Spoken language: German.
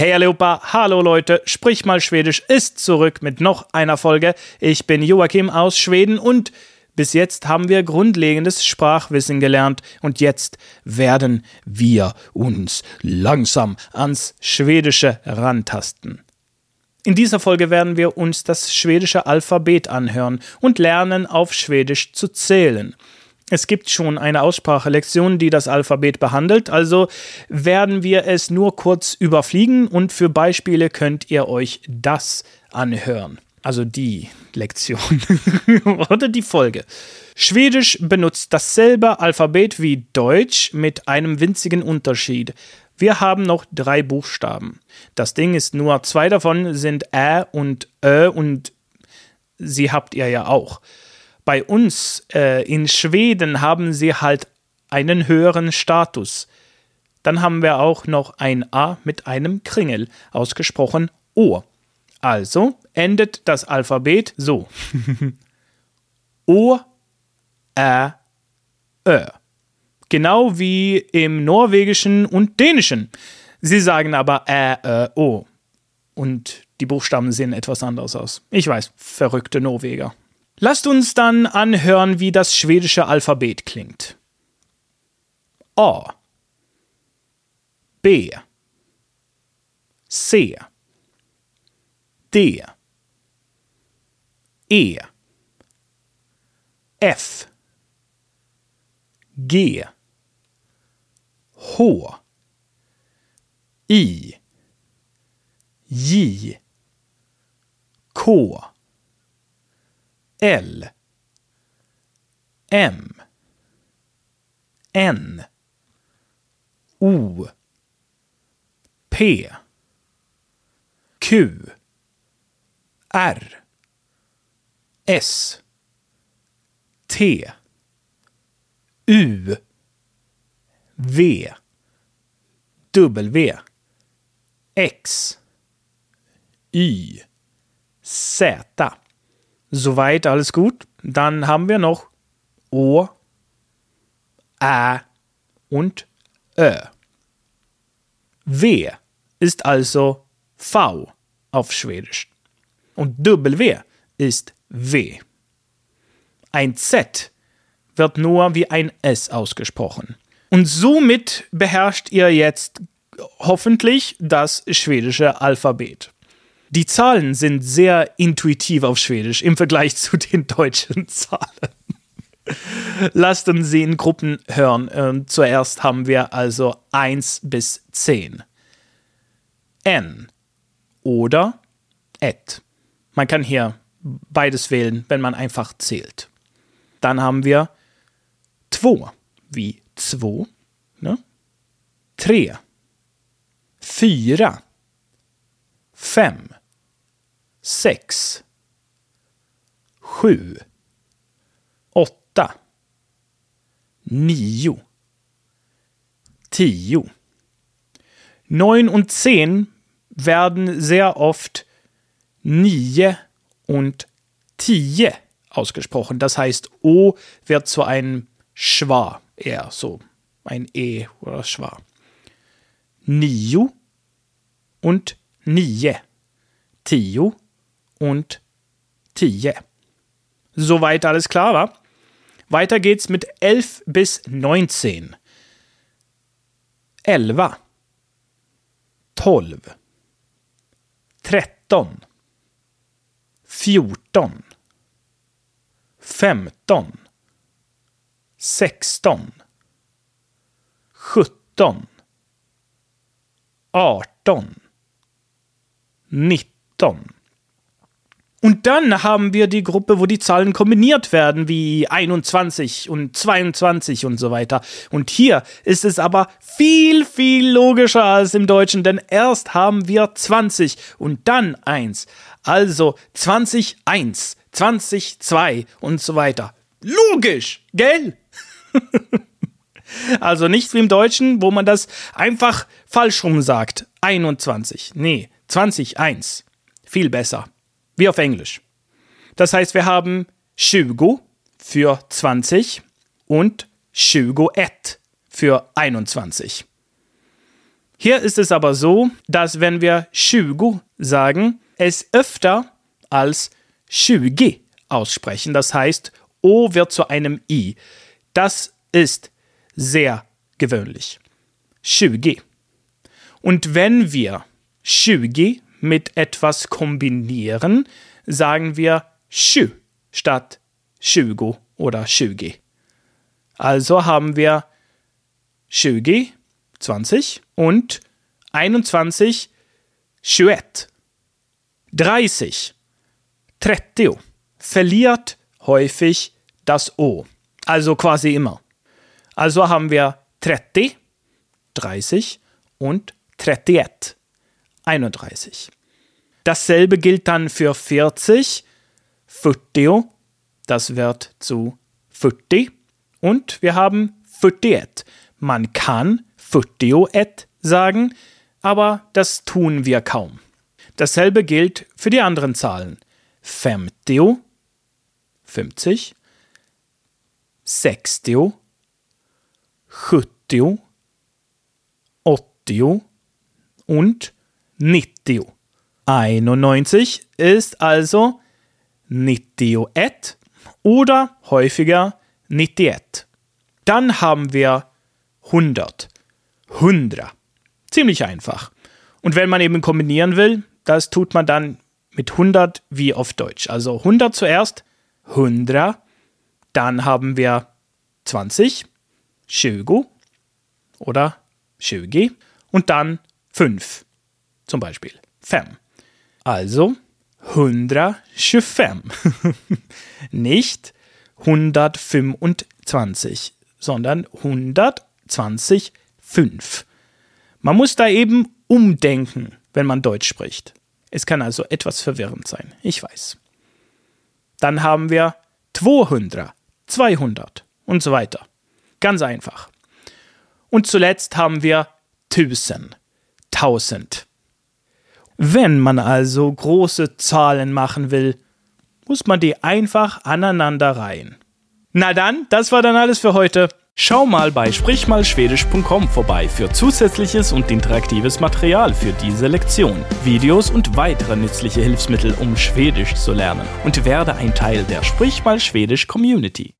Hey allihopa, hallo Leute, sprich mal Schwedisch ist zurück mit noch einer Folge. Ich bin Joachim aus Schweden und bis jetzt haben wir grundlegendes Sprachwissen gelernt und jetzt werden wir uns langsam ans Schwedische rantasten. In dieser Folge werden wir uns das schwedische Alphabet anhören und lernen, auf Schwedisch zu zählen. Es gibt schon eine Aussprachelektion, die das Alphabet behandelt, also werden wir es nur kurz überfliegen und für Beispiele könnt ihr euch das anhören. Also die Lektion oder die Folge. Schwedisch benutzt dasselbe Alphabet wie Deutsch mit einem winzigen Unterschied. Wir haben noch drei Buchstaben. Das Ding ist nur, zwei davon sind Ä und Ö und sie habt ihr ja auch. Bei uns äh, in Schweden haben sie halt einen höheren Status. Dann haben wir auch noch ein A mit einem Kringel, ausgesprochen O. Also endet das Alphabet so. o, Ä, Ö genau wie im Norwegischen und Dänischen. Sie sagen aber Ä, Ö, O. Und die Buchstaben sehen etwas anders aus. Ich weiß, verrückte Norweger. Lasst uns dann anhören, wie das schwedische Alphabet klingt. A. B. C. D. E. F. G. H I J K L. M. N. O. P. Q. R. S. T. U. V. W. X. Y. Z. Soweit alles gut? Dann haben wir noch O, Ä und Ö. W ist also V auf Schwedisch. Und W ist W. Ein Z wird nur wie ein S ausgesprochen. Und somit beherrscht ihr jetzt hoffentlich das schwedische Alphabet. Die Zahlen sind sehr intuitiv auf Schwedisch im Vergleich zu den deutschen Zahlen. Lasst uns sie in Gruppen hören. Ähm, zuerst haben wir also 1 bis 10. N oder et. Man kann hier beides wählen, wenn man einfach zählt. Dann haben wir 2 wie 2. Ne? 3 fyra, fem, sex, sju, åtta, nio, tio. Neun und zehn werden sehr oft nie und tie ausgesprochen. Das heißt, O wird zu einem Schwa, eher so ein E oder Schwa. Nio und nio. Tio und tie. Soweit alles klar war? Weiter geht's mit 11 bis 19. 11 12 13 14 15 16 17 18, 19. Und dann haben wir die Gruppe, wo die Zahlen kombiniert werden, wie 21 und 22 und so weiter. Und hier ist es aber viel, viel logischer als im Deutschen, denn erst haben wir 20 und dann 1. Also 20, 1, 20, 2 und so weiter. Logisch, gell? Also nicht wie im Deutschen, wo man das einfach falsch rum sagt. 21. Nee, 20, 1. Viel besser. Wie auf Englisch. Das heißt, wir haben 20 für 20 und 21 für 21. Hier ist es aber so, dass wenn wir 20 sagen, es öfter als 20 aussprechen. Das heißt, O wird zu einem I. Das ist sehr gewöhnlich. 20. Und wenn wir 20 mit etwas kombinieren, sagen wir schü statt schügo oder schügi. Also haben wir schügi, 20 und 21 schüet. 30, trettio, verliert häufig das O, also quasi immer. Also haben wir tretti, 30 und trettiet, 31. Dasselbe gilt dann für 40, futtio, das wird zu futti. Und wir haben futtiet. Man kann futtioet sagen, aber das tun wir kaum. Dasselbe gilt für die anderen Zahlen. Femtio, 50, sextio, schuttio, ottio und nittio. 91 ist also nittioet oder häufiger nittiet. Dann haben wir 100. Hundra. Ziemlich einfach. Und wenn man eben kombinieren will, das tut man dann mit 100 wie auf Deutsch. Also 100 zuerst, 100. Dann haben wir 20, 20 oder 20 und dann 5 zum Beispiel, 5. Also 125. Nicht 125, sondern 125. Man muss da eben umdenken, wenn man Deutsch spricht. Es kann also etwas verwirrend sein, ich weiß. Dann haben wir 200, 200 und so weiter. Ganz einfach. Und zuletzt haben wir 1000, 1000. Wenn man also große Zahlen machen will, muss man die einfach aneinander reihen. Na dann, das war dann alles für heute. Schau mal bei sprichmalschwedisch.com vorbei für zusätzliches und interaktives Material für diese Lektion, Videos und weitere nützliche Hilfsmittel, um Schwedisch zu lernen und werde ein Teil der Sprich mal Schwedisch Community.